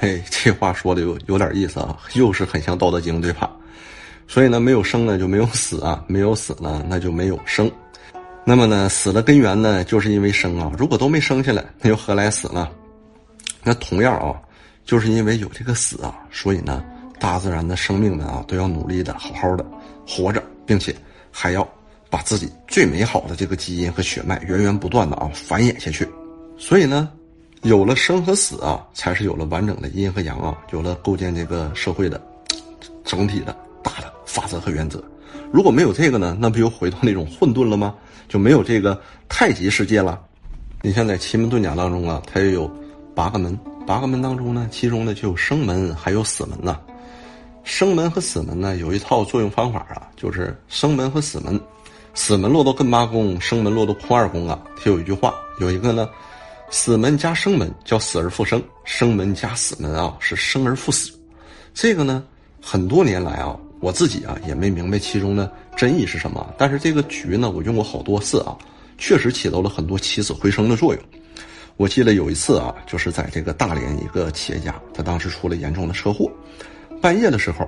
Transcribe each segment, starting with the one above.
嘿，这话说的有有点意思啊，又是很像《道德经》，对吧？所以呢，没有生呢就没有死啊，没有死呢那就没有生。那么呢，死的根源呢，就是因为生啊。如果都没生下来，那又何来死呢？那同样啊，就是因为有这个死啊，所以呢，大自然的生命们啊，都要努力的好好的活着，并且还要把自己最美好的这个基因和血脉源源不断的啊繁衍下去。所以呢。有了生和死啊，才是有了完整的阴和阳啊，有了构建这个社会的整体的大的法则和原则。如果没有这个呢，那不又回到那种混沌了吗？就没有这个太极世界了。你像在奇门遁甲当中啊，它也有八个门，八个门当中呢，其中呢就有生门，还有死门呐。生门和死门呢，有一套作用方法啊，就是生门和死门，死门落到艮八宫，生门落到坤二宫啊。它有一句话，有一个呢。死门加生门叫死而复生，生门加死门啊是生而复死。这个呢，很多年来啊，我自己啊也没明白其中的真意是什么。但是这个局呢，我用过好多次啊，确实起到了很多起死回生的作用。我记得有一次啊，就是在这个大连一个企业家，他当时出了严重的车祸，半夜的时候，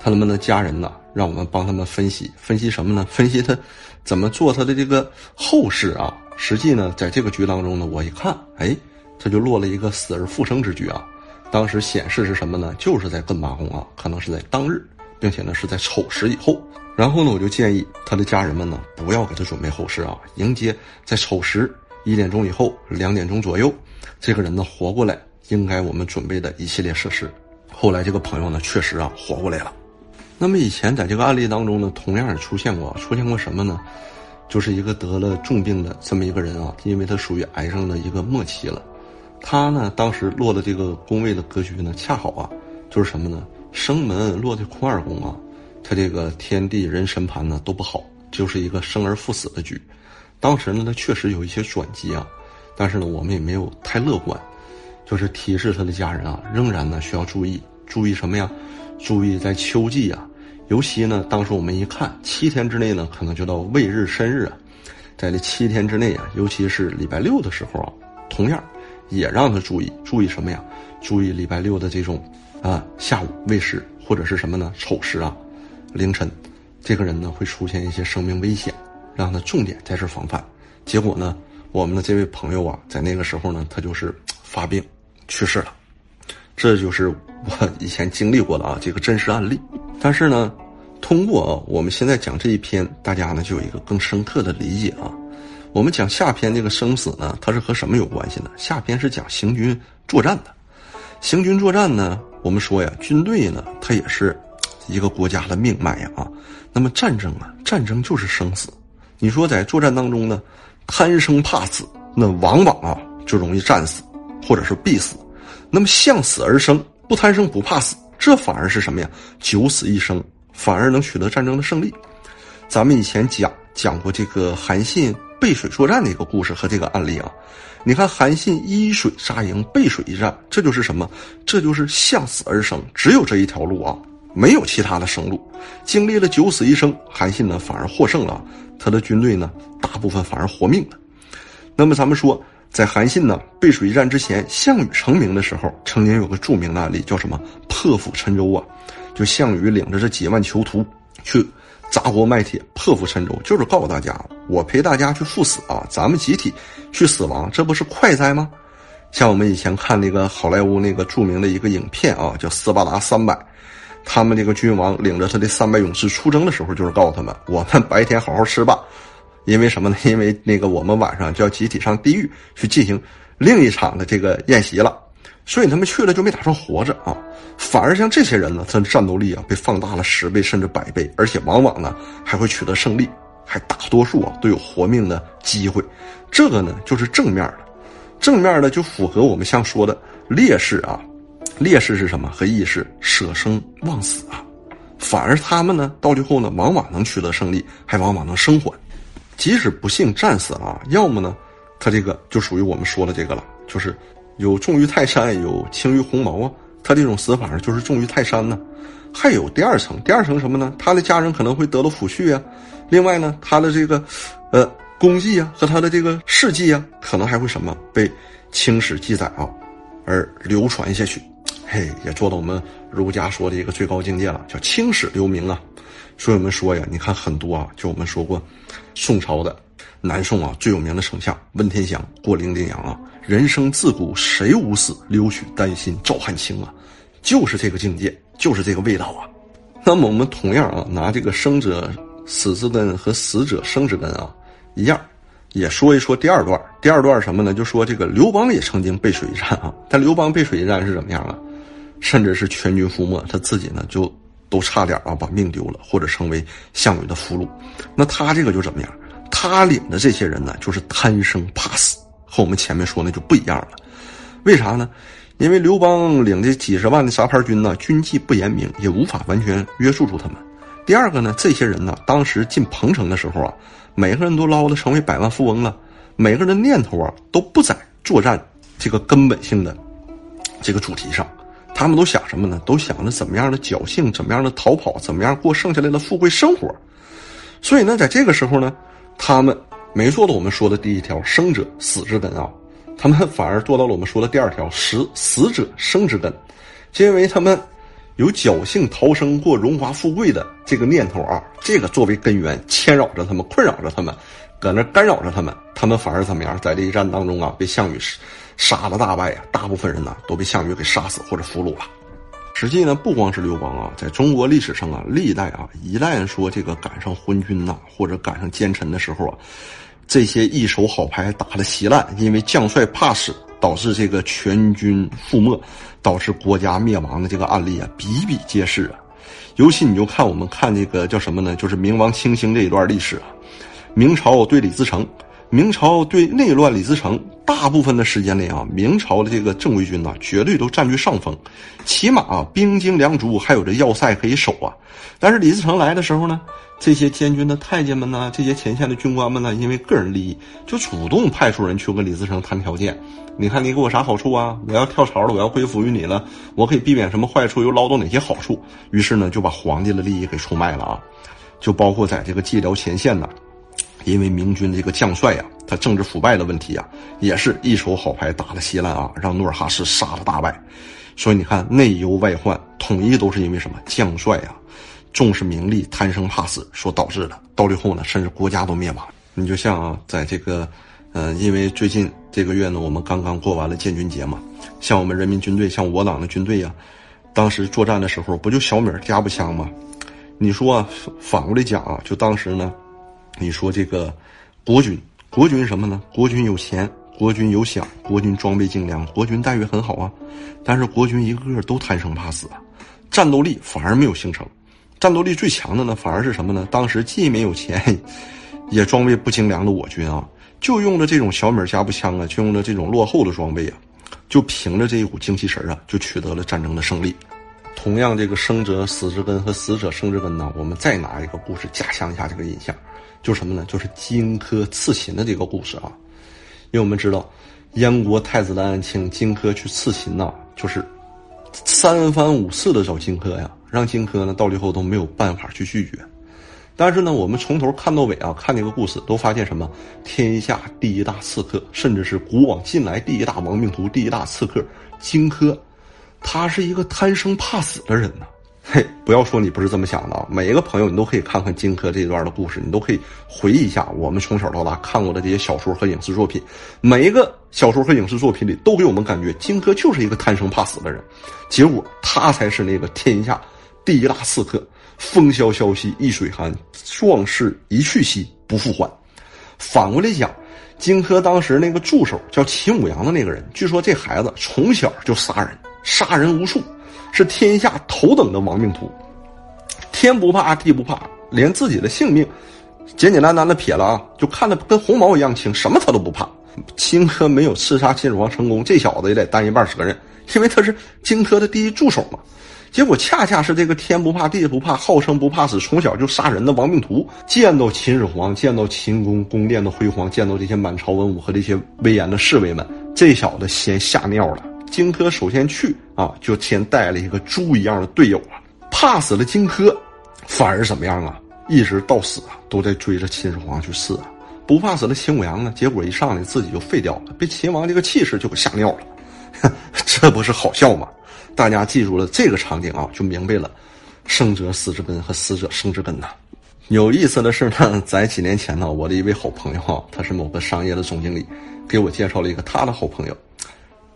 他们的家人呢，让我们帮他们分析分析什么呢？分析他怎么做他的这个后事啊。实际呢，在这个局当中呢，我一看，哎，他就落了一个死而复生之局啊。当时显示是什么呢？就是在艮八宫啊，可能是在当日，并且呢是在丑时以后。然后呢，我就建议他的家人们呢，不要给他准备后事啊，迎接在丑时一点钟以后两点钟左右，这个人呢活过来，应该我们准备的一系列设施。后来这个朋友呢，确实啊活过来了。那么以前在这个案例当中呢，同样也出现过，出现过什么呢？就是一个得了重病的这么一个人啊，因为他属于癌症的一个末期了。他呢，当时落的这个宫位的格局呢，恰好啊，就是什么呢？生门落的坤二宫啊，他这个天地人神盘呢都不好，就是一个生而复死的局。当时呢，他确实有一些转机啊，但是呢，我们也没有太乐观，就是提示他的家人啊，仍然呢需要注意，注意什么呀？注意在秋季啊。尤其呢，当时我们一看，七天之内呢，可能就到未日申日啊，在这七天之内啊，尤其是礼拜六的时候啊，同样也让他注意，注意什么呀？注意礼拜六的这种啊下午未时或者是什么呢？丑时啊，凌晨，这个人呢会出现一些生命危险，让他重点在这防范。结果呢，我们的这位朋友啊，在那个时候呢，他就是发病去世了。这就是我以前经历过的啊，这个真实案例。但是呢，通过啊我们现在讲这一篇，大家呢就有一个更深刻的理解啊。我们讲下篇这个生死呢，它是和什么有关系呢？下篇是讲行军作战的。行军作战呢，我们说呀，军队呢，它也是一个国家的命脉呀啊。那么战争啊，战争就是生死。你说在作战当中呢，贪生怕死，那往往啊就容易战死，或者是必死。那么向死而生，不贪生不怕死。这反而是什么呀？九死一生，反而能取得战争的胜利。咱们以前讲讲过这个韩信背水作战的一个故事和这个案例啊。你看韩信依水扎营，背水一战，这就是什么？这就是向死而生，只有这一条路啊，没有其他的生路。经历了九死一生，韩信呢反而获胜了，他的军队呢大部分反而活命了。那么咱们说。在韩信呢背水一战之前，项羽成名的时候，曾经有个著名的案例，叫什么破釜沉舟啊？就项羽领着这几万囚徒去砸锅卖铁，破釜沉舟，就是告诉大家，我陪大家去赴死啊，咱们集体去死亡，这不是快哉吗？像我们以前看那个好莱坞那个著名的一个影片啊，叫《斯巴达三百》，他们这个君王领着他的三百勇士出征的时候，就是告诉他们，我们白天好好吃吧。因为什么呢？因为那个我们晚上就要集体上地狱去进行另一场的这个宴席了，所以他们去了就没打算活着啊，反而像这些人呢，他的战斗力啊被放大了十倍甚至百倍，而且往往呢还会取得胜利，还大多数啊都有活命的机会。这个呢就是正面的，正面的就符合我们像说的劣势啊，劣势是什么？和义是舍生忘死啊，反而他们呢到最后呢往往能取得胜利，还往往能生还。即使不幸战死了，要么呢，他这个就属于我们说的这个了，就是有重于泰山，有轻于鸿毛啊。他这种死法，就是重于泰山呢。还有第二层，第二层什么呢？他的家人可能会得到抚恤啊。另外呢，他的这个，呃，功绩啊和他的这个事迹啊，可能还会什么被青史记载啊，而流传下去。嘿，也做到我们儒家说的一个最高境界了，叫青史留名啊。所以我们说呀，你看很多啊，就我们说过，宋朝的南宋啊最有名的丞相文天祥过零陵阳啊，人生自古谁无死，留取丹心照汗青啊，就是这个境界，就是这个味道啊。那么我们同样啊，拿这个生者死之根和死者生之根啊一样，也说一说第二段。第二段什么呢？就说这个刘邦也曾经背水一战啊，但刘邦背水一战是怎么样啊？甚至是全军覆没，他自己呢就。都差点啊，把命丢了，或者成为项羽的俘虏。那他这个就怎么样？他领的这些人呢，就是贪生怕死，和我们前面说的就不一样了。为啥呢？因为刘邦领的几十万的杂牌军呢，军纪不严明，也无法完全约束住他们。第二个呢，这些人呢，当时进彭城的时候啊，每个人都捞的成为百万富翁了，每个人的念头啊，都不在作战这个根本性的这个主题上。他们都想什么呢？都想着怎么样的侥幸，怎么样的逃跑，怎么样过剩下来的富贵生活。所以呢，在这个时候呢，他们没做到我们说的第一条生者死之根啊，他们反而做到了我们说的第二条死死者生之根，就因为他们有侥幸逃生过荣华富贵的这个念头啊，这个作为根源牵扰着他们，困扰着他们，搁那干扰着他们，他们反而怎么样，在这一战当中啊，被项羽杀了大败啊！大部分人呢都被项羽给杀死或者俘虏了。实际呢，不光是刘邦啊，在中国历史上啊，历代啊，一旦说这个赶上昏君呐，或者赶上奸臣的时候啊，这些一手好牌打得稀烂，因为将帅怕死，导致这个全军覆没，导致国家灭亡的这个案例啊，比比皆是啊。尤其你就看我们看这个叫什么呢？就是明王清兴这一段历史啊，明朝对李自成。明朝对内乱李自成，大部分的时间里啊，明朝的这个正规军呐，绝对都占据上风，起码啊，兵精粮足，还有这要塞可以守啊。但是李自成来的时候呢，这些监军的太监们呢，这些前线的军官们呢，因为个人利益，就主动派出人去跟李自成谈条件。你看你给我啥好处啊？我要跳槽了，我要归附于你了，我可以避免什么坏处，又捞到哪些好处？于是呢，就把皇帝的利益给出卖了啊，就包括在这个蓟辽前线呢。因为明军这个将帅呀，他政治腐败的问题啊，也是一手好牌打得稀烂啊，让努尔哈赤杀了大败。所以你看，内忧外患，统一都是因为什么？将帅啊，重视名利，贪生怕死所导致的。到最后呢，甚至国家都灭亡。你就像啊，在这个，呃，因为最近这个月呢，我们刚刚过完了建军节嘛，像我们人民军队，像我党的军队呀，当时作战的时候，不就小米加步枪吗？你说反过来讲啊，就当时呢。你说这个国军，国军什么呢？国军有钱，国军有饷，国军装备精良，国军待遇很好啊。但是国军一个个都贪生怕死啊，战斗力反而没有形成。战斗力最强的呢，反而是什么呢？当时既没有钱，也装备不精良的我军啊，就用着这种小米加步枪啊，就用着这种落后的装备啊，就凭着这一股精气神啊，就取得了战争的胜利。同样，这个生者死之根和死者生之根呢，我们再拿一个故事加强一下这个印象。就什么呢？就是荆轲刺秦的这个故事啊，因为我们知道，燕国太子的案请荆轲去刺秦呐，就是三番五次的找荆轲呀，让荆轲呢到最后都没有办法去拒绝。但是呢，我们从头看到尾啊，看这个故事都发现什么？天下第一大刺客，甚至是古往今来第一大亡命徒、第一大刺客荆轲，他是一个贪生怕死的人呢。嘿，不要说你不是这么想的啊！每一个朋友，你都可以看看荆轲这一段的故事，你都可以回忆一下我们从小到大看过的这些小说和影视作品。每一个小说和影视作品里，都给我们感觉荆轲就是一个贪生怕死的人，结果他才是那个天下第一大刺客。风萧萧兮易水寒，壮士一去兮不复还。反过来讲，荆轲当时那个助手叫秦舞阳的那个人，据说这孩子从小就杀人，杀人无数。是天下头等的亡命徒，天不怕地不怕，连自己的性命简简单单的撇了啊，就看得跟红毛一样轻，什么他都不怕。荆轲没有刺杀秦始皇成功，这小子也得担一半责任，因为他是荆轲的第一助手嘛。结果恰恰是这个天不怕地不怕，号称不怕死，从小就杀人的亡命徒，见到秦始皇，见到秦宫宫殿的辉煌，见到这些满朝文武和这些威严的侍卫们，这小子先吓尿了。荆轲首先去啊，就先带了一个猪一样的队友啊，怕死了荆轲，反而怎么样啊？一直到死啊，都在追着秦始皇去刺啊。不怕死的秦舞阳呢，结果一上来自己就废掉了，被秦王这个气势就给吓尿了。这不是好笑吗？大家记住了这个场景啊，就明白了“生者死之根”和“死者生之根”呐。有意思的是呢，在几年前呢，我的一位好朋友啊，他是某个商业的总经理，给我介绍了一个他的好朋友，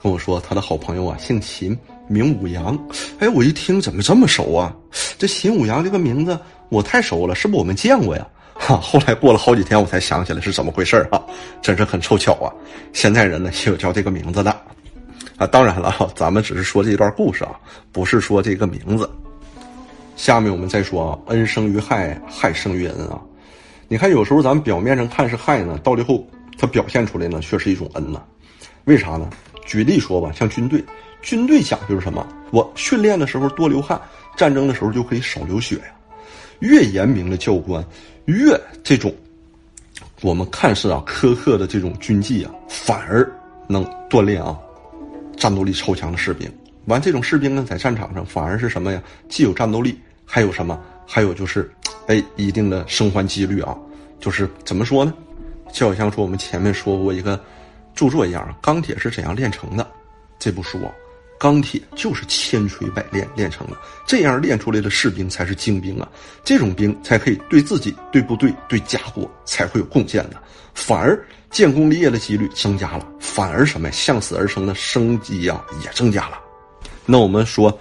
跟我说他的好朋友啊姓秦，名武阳。哎，我一听怎么这么熟啊？这秦武阳这个名字我太熟了，是不是我们见过呀？哈，后来过了好几天，我才想起来是怎么回事啊！真是很凑巧啊！现在人呢也有叫这个名字的。啊，当然了，咱们只是说这一段故事啊，不是说这个名字。下面我们再说啊，恩生于害，害生于恩啊。你看，有时候咱们表面上看是害呢，到最后它表现出来呢，却是一种恩呢。为啥呢？举例说吧，像军队，军队讲究是什么？我训练的时候多流汗，战争的时候就可以少流血呀。越严明的教官，越这种我们看似啊苛刻的这种军纪啊，反而能锻炼啊。战斗力超强的士兵，完这种士兵呢，在战场上反而是什么呀？既有战斗力，还有什么？还有就是，哎，一定的生还几率啊！就是怎么说呢？就好像说我们前面说过一个著作一样，《钢铁是怎样炼成的》这部书啊，钢铁就是千锤百炼炼成的，这样练出来的士兵才是精兵啊！这种兵才可以对自己、对部队、对家国才会有贡献的，反而。建功立业的几率增加了，反而什么呀？向死而生的生机呀也增加了。那我们说，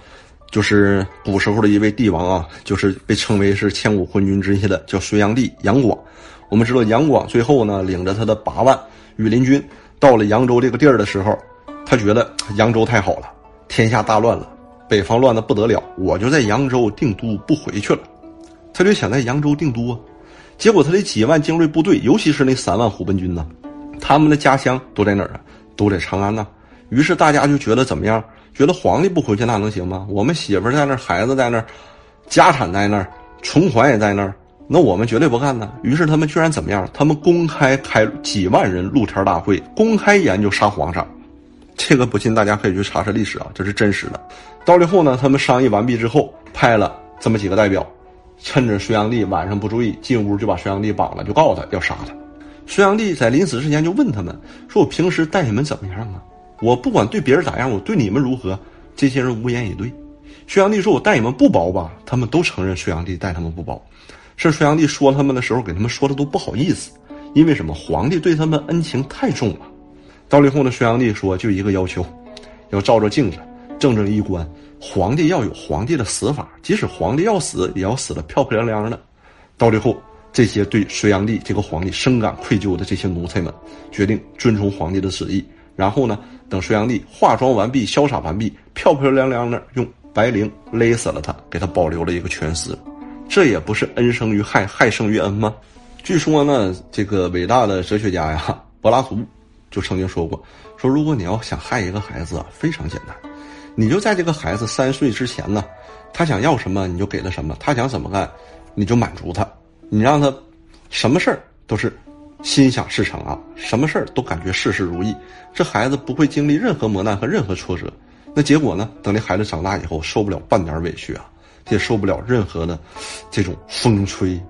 就是古时候的一位帝王啊，就是被称为是千古昏君之一的，叫隋炀帝杨广。我们知道杨广最后呢，领着他的八万羽林军到了扬州这个地儿的时候，他觉得扬州太好了，天下大乱了，北方乱的不得了，我就在扬州定都不回去了。他就想在扬州定都啊。结果他的几万精锐部队，尤其是那三万虎贲军呢，他们的家乡都在哪儿啊？都在长安呢。于是大家就觉得怎么样？觉得皇帝不回去那能行吗？我们媳妇在那儿，孩子在那儿，家产在那儿，存款也在那儿，那我们绝对不干呢。于是他们居然怎么样？他们公开开几万人露天大会，公开研究杀皇上。这个不信，大家可以去查查历史啊，这是真实的。到最后呢，他们商议完毕之后，派了这么几个代表。趁着隋炀帝晚上不注意，进屋就把隋炀帝绑了，就告诉他要杀他。隋炀帝在临死之前就问他们说：“我平时待你们怎么样啊？我不管对别人咋样，我对你们如何？”这些人无言以对。隋炀帝说：“我待你们不薄吧？”他们都承认隋炀帝待他们不薄。是隋炀帝说他们的时候，给他们说的都不好意思，因为什么？皇帝对他们恩情太重了。到最后呢，隋炀帝说：“就一个要求，要照照镜子，正正衣冠。”皇帝要有皇帝的死法，即使皇帝要死，也要死的漂漂亮亮的。到最后，这些对隋炀帝这个皇帝深感愧疚的这些奴才们，决定遵从皇帝的旨意。然后呢，等隋炀帝化妆完毕、潇洒完毕，漂漂亮亮的用白绫勒死了他，给他保留了一个全尸。这也不是恩生于害，害生于恩吗？据说呢，这个伟大的哲学家呀，柏拉图就曾经说过：说如果你要想害一个孩子啊，非常简单。你就在这个孩子三岁之前呢，他想要什么你就给他什么，他想怎么干，你就满足他，你让他什么事儿都是心想事成啊，什么事儿都感觉事事如意，这孩子不会经历任何磨难和任何挫折。那结果呢？等这孩子长大以后，受不了半点委屈啊，也受不了任何的这种风吹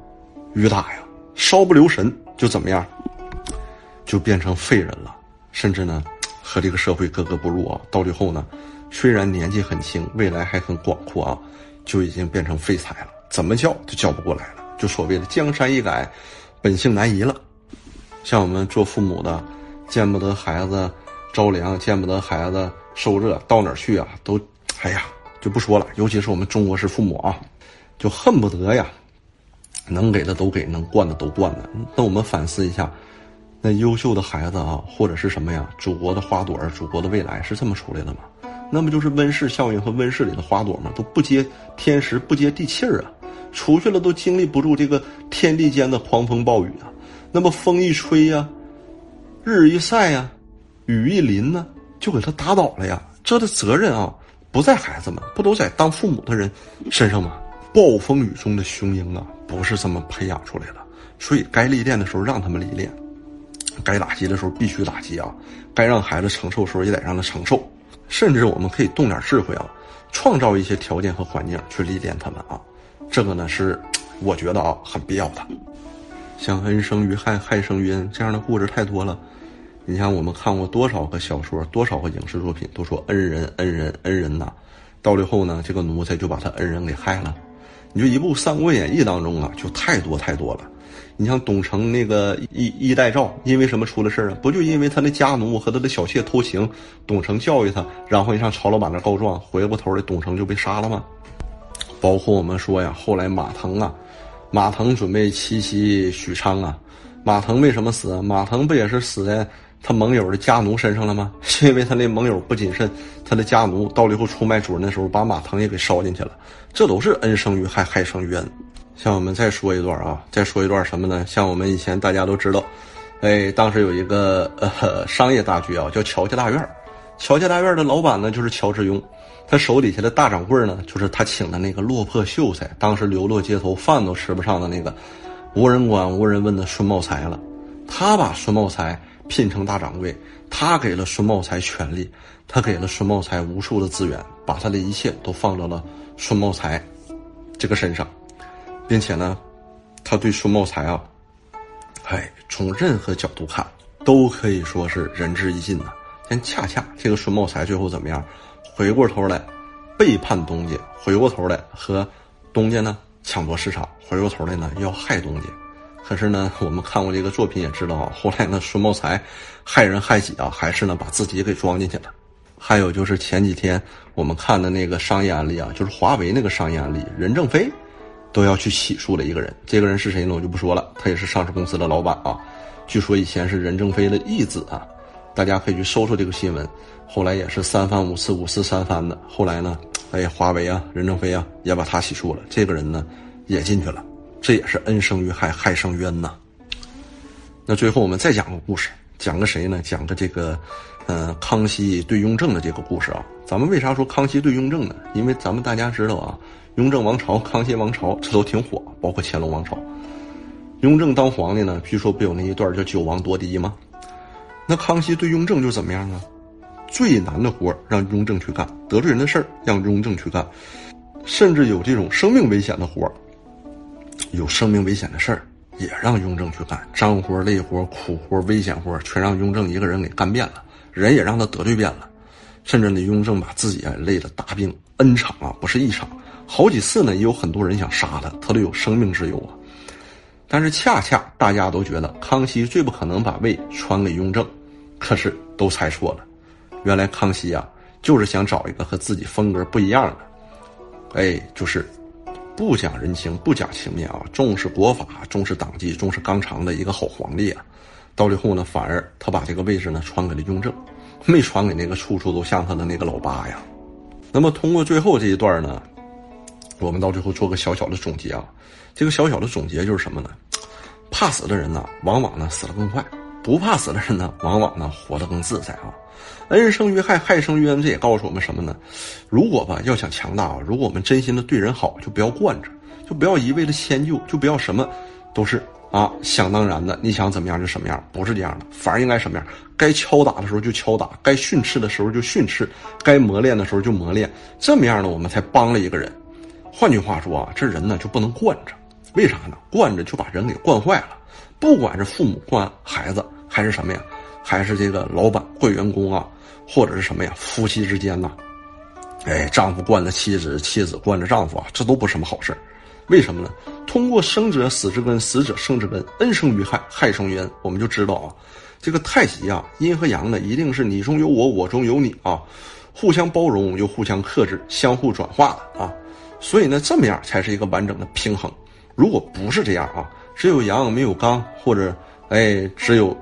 雨打呀，稍不留神就怎么样，就变成废人了，甚至呢，和这个社会格格不入啊。到最后呢？虽然年纪很轻，未来还很广阔啊，就已经变成废材了，怎么叫都叫不过来了。就所谓的江山易改，本性难移了。像我们做父母的，见不得孩子着凉，见不得孩子受热，到哪儿去啊？都，哎呀，就不说了。尤其是我们中国式父母啊，就恨不得呀，能给的都给，能惯的都惯的。那我们反思一下，那优秀的孩子啊，或者是什么呀？祖国的花朵，祖国的未来是这么出来的吗？那么就是温室效应和温室里的花朵吗，都不接天时，不接地气儿啊，出去了都经历不住这个天地间的狂风暴雨啊。那么风一吹呀，日一晒呀，雨一淋呢，就给他打倒了呀。这的责任啊，不在孩子们，不都在当父母的人身上吗？暴风雨中的雄鹰啊，不是这么培养出来的。所以该历练的时候让他们历练，该打击的时候必须打击啊，该让孩子承受的时候也得让他承受。甚至我们可以动点智慧啊，创造一些条件和环境去历练他们啊，这个呢是我觉得啊很必要的。像恩生于害，害生于恩这样的故事太多了。你像我们看过多少个小说，多少个影视作品，都说恩人恩人恩人呐，到最后呢，这个奴才就把他恩人给害了。你就一部《三国演义》当中啊，就太多太多了。你像董承那个一一代诏，因为什么出了事啊？不就因为他的家奴和他的小妾偷情，董承教育他，然后你上曹老板那告状，回过头来董承就被杀了吗？包括我们说呀，后来马腾啊，马腾准备七袭许昌啊，马腾为什么死？马腾不也是死在？他盟友的家奴身上了吗？是因为他那盟友不谨慎，他的家奴到最后出卖主人的时候，把马腾也给烧进去了。这都是恩生于害，害生于恩。像我们再说一段啊，再说一段什么呢？像我们以前大家都知道，哎，当时有一个呃商业大局啊，叫乔家大院。乔家大院的老板呢，就是乔致庸，他手底下的大掌柜呢，就是他请的那个落魄秀才，当时流落街头，饭都吃不上的那个无人管、无人问的孙茂才了。他把孙茂才。聘成大掌柜，他给了孙茂才权力，他给了孙茂才无数的资源，把他的一切都放到了孙茂才这个身上，并且呢，他对孙茂才啊，哎，从任何角度看都可以说是仁至义尽呐。但恰恰这个孙茂才最后怎么样？回过头来背叛东家，回过头来和东家呢抢夺市场，回过头来呢要害东家。可是呢，我们看过这个作品也知道啊，后来呢，孙茂才害人害己啊，还是呢把自己给装进去了。还有就是前几天我们看的那个商业案例啊，就是华为那个商业案例，任正非都要去起诉的一个人。这个人是谁呢？我就不说了，他也是上市公司的老板啊。据说以前是任正非的义子啊，大家可以去搜搜这个新闻。后来也是三番五次五次三番的，后来呢，哎，华为啊，任正非啊也把他起诉了。这个人呢也进去了。这也是恩生于害，害生于恩呐。那最后我们再讲个故事，讲个谁呢？讲个这个，呃，康熙对雍正的这个故事啊。咱们为啥说康熙对雍正呢？因为咱们大家知道啊，雍正王朝、康熙王朝这都挺火，包括乾隆王朝。雍正当皇帝呢，据说不有那一段叫九王夺嫡吗？那康熙对雍正就怎么样啊？最难的活让雍正去干，得罪人的事儿让雍正去干，甚至有这种生命危险的活有生命危险的事儿，也让雍正去干，脏活、累活、苦活、危险活，全让雍正一个人给干遍了，人也让他得罪遍了，甚至呢，雍正把自己啊累得大病 N 场啊，不是一场，好几次呢，也有很多人想杀他，他都有生命之忧啊。但是恰恰大家都觉得康熙最不可能把位传给雍正，可是都猜错了，原来康熙啊，就是想找一个和自己风格不一样的，哎，就是。不讲人情，不讲情面啊，重视国法，重视党纪，重视纲常的一个好皇帝啊。到最后呢，反而他把这个位置呢传给了雍正，没传给那个处处都像他的那个老八呀。那么通过最后这一段呢，我们到最后做个小小的总结啊。这个小小的总结就是什么呢？怕死的人呢，往往呢死得更快；不怕死的人呢，往往呢活得更自在啊。恩生于害，害生于恩，这也告诉我们什么呢？如果吧要想强大啊，如果我们真心的对人好，就不要惯着，就不要一味的迁就，就不要什么都是啊想当然的，你想怎么样就什么样，不是这样的，反而应该什么样？该敲打的时候就敲打，该训斥的时候就训斥，该磨练的时候就磨练，这么样呢，我们才帮了一个人。换句话说啊，这人呢就不能惯着，为啥呢？惯着就把人给惯坏了，不管是父母惯孩子还是什么呀，还是这个老板惯员工啊。或者是什么呀？夫妻之间呐，哎，丈夫惯着妻子，妻子惯着丈夫啊，这都不是什么好事为什么呢？通过生者死之根，死者生之根，恩生于害，害生于恩，我们就知道啊，这个太极啊，阴和阳呢，一定是你中有我，我中有你啊，互相包容又互相克制，相互转化的啊。所以呢，这么样才是一个完整的平衡。如果不是这样啊，只有阳没有刚，或者哎，只有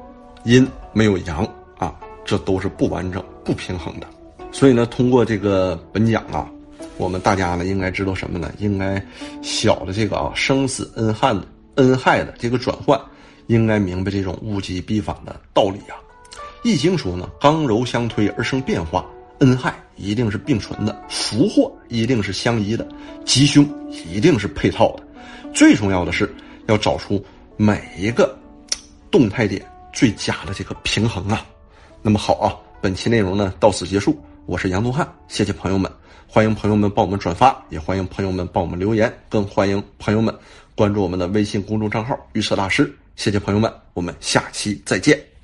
阴没有阳啊。这都是不完整、不平衡的，所以呢，通过这个本讲啊，我们大家呢应该知道什么呢？应该小的这个啊生死恩害的恩害的这个转换，应该明白这种物极必反的道理啊。易经说呢，刚柔相推而生变化，恩害一定是并存的，福祸一定是相依的，吉凶一定是配套的。最重要的是要找出每一个动态点最佳的这个平衡啊。那么好啊，本期内容呢到此结束。我是杨东汉，谢谢朋友们，欢迎朋友们帮我们转发，也欢迎朋友们帮我们留言，更欢迎朋友们关注我们的微信公众账号“预测大师”。谢谢朋友们，我们下期再见。